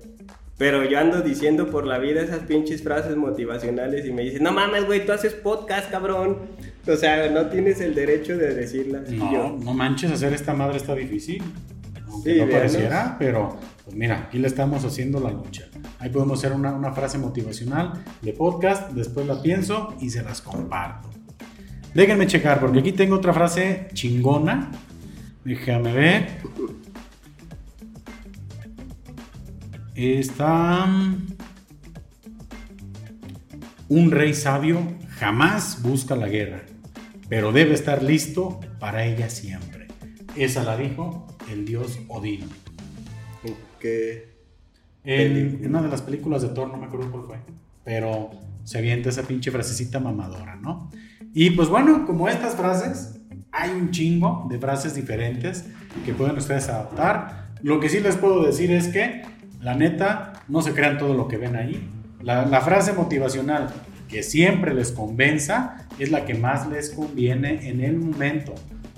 Pero yo ando diciendo por la vida esas pinches frases motivacionales y me dicen, no mames, güey, tú haces podcast, cabrón. O sea, no tienes el derecho de decirlas. No, yo, no manches, hacer esta madre está difícil. Aunque Sí, no veanos. pareciera, pero pues mira, aquí le estamos haciendo la lucha. Ahí podemos hacer una, una frase motivacional de podcast, después la pienso y se las comparto. Déjenme checar, porque aquí tengo otra frase chingona. Déjame ver. Está. Un rey sabio jamás busca la guerra, pero debe estar listo para ella siempre. Esa la dijo el dios Odín. que En, en una de las películas de Thor, no me acuerdo cuál fue, pero se avienta esa pinche frasecita mamadora, ¿no? Y pues bueno, como estas frases, hay un chingo de frases diferentes que pueden ustedes adaptar. Lo que sí les puedo decir es que, la neta, no se crean todo lo que ven ahí. La, la frase motivacional que siempre les convenza es la que más les conviene en el momento.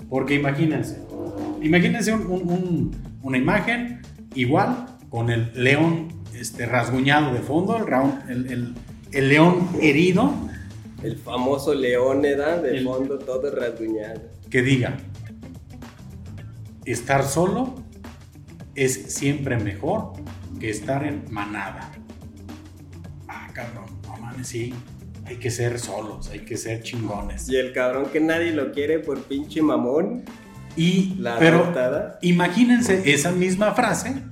Porque imagínense, imagínense un- un- un- una imagen igual con el león este, rasguñado de fondo, el, raun- el- el- el león herido, el famoso Leóneda, de El- fondo todo rasguñado. que diga, estar solo es siempre mejor que estar en manada. Ah, cabrón, no mames, sí, hay que ser solos, hay que ser chingones. Y el cabrón que nadie lo quiere por pinche mamón, Y, la pero imagínense esa misma frase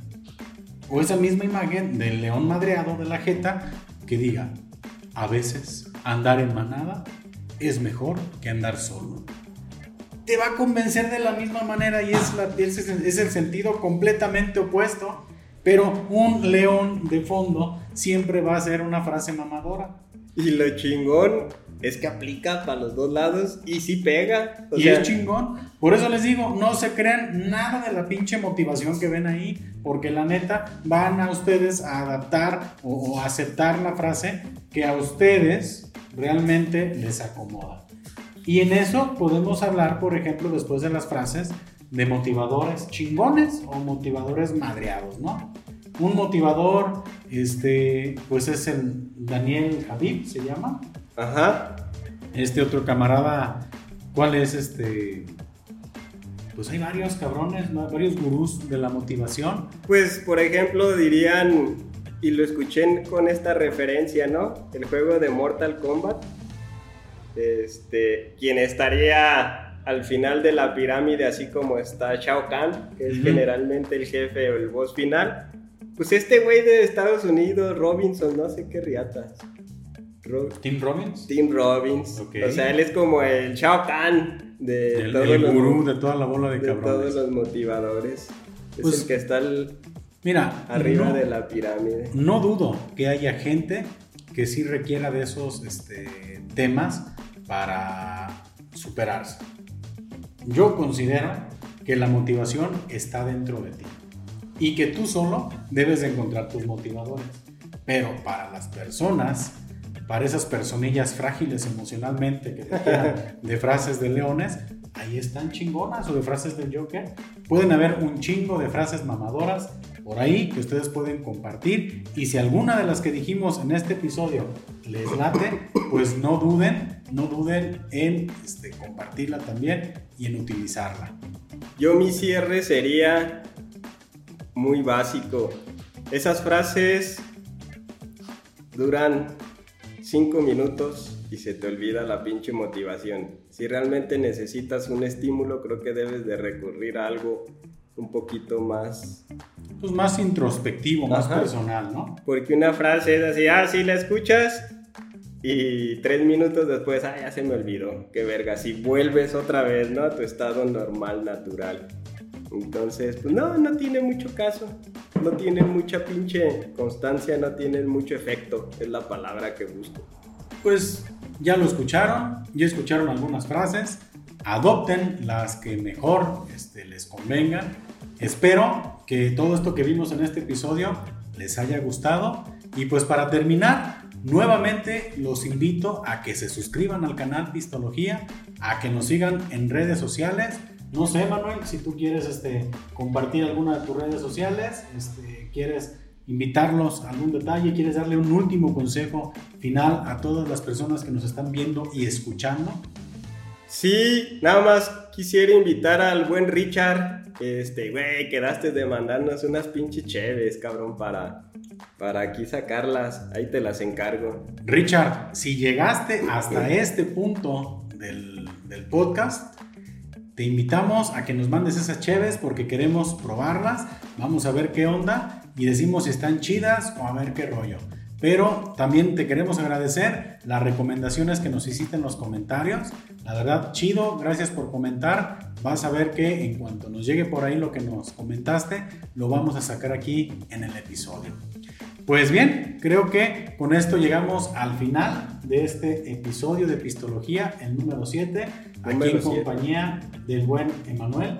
o esa misma imagen del león madreado de la jeta que diga, a veces andar en manada es mejor que andar solo. Te va a convencer de la misma manera y es, la, es, es el sentido completamente opuesto, pero un león de fondo siempre va a ser una frase mamadora. Y lo chingón es que aplica para los dos lados y sí pega. O y sea, es chingón. Por eso les digo, no se crean nada de la pinche motivación que ven ahí, porque la neta van a ustedes a adaptar o, o aceptar la frase que a ustedes realmente les acomoda. Y en eso podemos hablar, por ejemplo, después de las frases de motivadores chingones o motivadores madreados, ¿no? Un motivador, este, pues es el Daniel Javib, se llama. Ajá. Este otro camarada, ¿cuál es este? Pues hay varios cabrones, ¿no? varios gurús de la motivación. Pues, por ejemplo, dirían, y lo escuché con esta referencia, ¿no? El juego de Mortal Kombat. Este, quien estaría al final de la pirámide, así como está Shao Kahn, que es Ujú. generalmente el jefe o el boss final. Pues este güey de Estados Unidos, Robinson, no sé qué riatas. Ro- Tim Robbins, Tim Robbins. O sea, él es como el Shao Kahn de el, todos el los gurú de toda la bola de, de todos cabrones. los motivadores. Es Pues- el que está Mira, arriba no, de la pirámide. no dudo que haya gente que sí requiera de esos este, temas para superarse. Yo considero que la motivación está dentro de ti y que tú solo debes de encontrar tus motivadores. Pero para las personas, para esas personillas frágiles emocionalmente que te quedan de frases de leones, ahí están chingonas o de frases del Joker. Pueden haber un chingo de frases mamadoras por ahí que ustedes pueden compartir. Y si alguna de las que dijimos en este episodio les late, pues no duden, no duden en este, compartirla también y en utilizarla. Yo mi cierre sería muy básico. Esas frases duran cinco minutos y se te olvida la pinche motivación. Si realmente necesitas un estímulo, creo que debes de recurrir a algo un poquito más... Pues más introspectivo, más personal, ¿no? Porque una frase es así, ah, sí, la escuchas y tres minutos después, ah, ya se me olvidó, qué verga, si vuelves otra vez, ¿no? A tu estado normal, natural. Entonces, pues no, no tiene mucho caso, no tiene mucha pinche constancia, no tiene mucho efecto, es la palabra que busco. Pues ya lo escucharon, ya escucharon algunas frases, adopten las que mejor este, les convengan. Espero que todo esto que vimos en este episodio les haya gustado y pues para terminar, nuevamente los invito a que se suscriban al canal Pistología, a que nos sigan en redes sociales no sé, Manuel, si tú quieres este, compartir alguna de tus redes sociales, este, quieres invitarlos a algún detalle, quieres darle un último consejo final a todas las personas que nos están viendo y escuchando. Sí, nada más quisiera invitar al buen Richard. Este, güey, quedaste de mandarnos unas pinches cheves, cabrón, para, para aquí sacarlas. Ahí te las encargo. Richard, si llegaste hasta este punto del, del podcast, te invitamos a que nos mandes esas cheves porque queremos probarlas. Vamos a ver qué onda y decimos si están chidas o a ver qué rollo. Pero también te queremos agradecer las recomendaciones que nos hiciste en los comentarios. La verdad, chido, gracias por comentar. Vas a ver que en cuanto nos llegue por ahí lo que nos comentaste, lo vamos a sacar aquí en el episodio. Pues bien, creo que con esto llegamos al final de este episodio de Pistología, el número 7, aquí en compañía del buen Emanuel,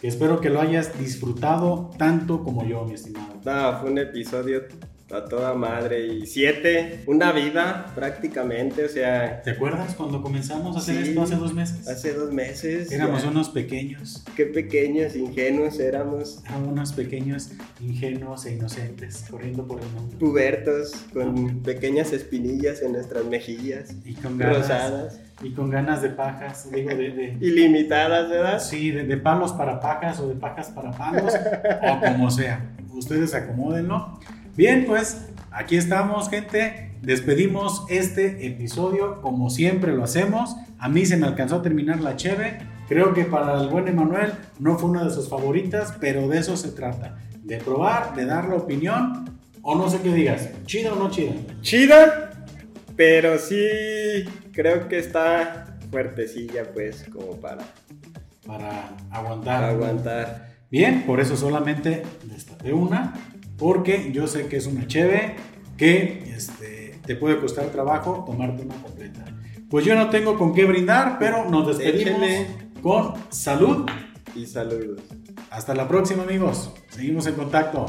que espero que lo hayas disfrutado tanto como yo, mi estimado. No, fue un episodio a toda madre. Y siete, una vida prácticamente, o sea... ¿Te acuerdas cuando comenzamos a hacer esto hace dos meses? Hace dos meses. Éramos unos pequeños. Qué pequeños, ingenuos éramos. Éramos unos pequeños, ingenuos e inocentes, corriendo por el mundo. Pubertos, con pequeñas espinillas en nuestras mejillas. Y con ganas, rosadas. Y con ganas de pajas, digo, de... Ilimitadas, ¿verdad? Sí, de, de, palos para pajas o de pajas para palos, o como sea. Ustedes acomódenlo. Bien, pues aquí estamos, gente. Despedimos este episodio como siempre lo hacemos. A mí se me alcanzó a terminar la cheve. Creo que para el buen Emanuel no fue una de sus favoritas, pero de eso se trata. De probar, de dar la opinión, o no sé qué digas. ¿Chida o no chida? Chida, pero sí creo que está fuertecilla, pues, como para... Para aguantar. aguantar. Bien, por eso solamente destapé una porque yo sé que es una cheve que este, te puede costar trabajo tomarte una completa. Pues yo no tengo con qué brindar, pero nos despedimos con salud y saludos. Hasta la próxima amigos, seguimos en contacto.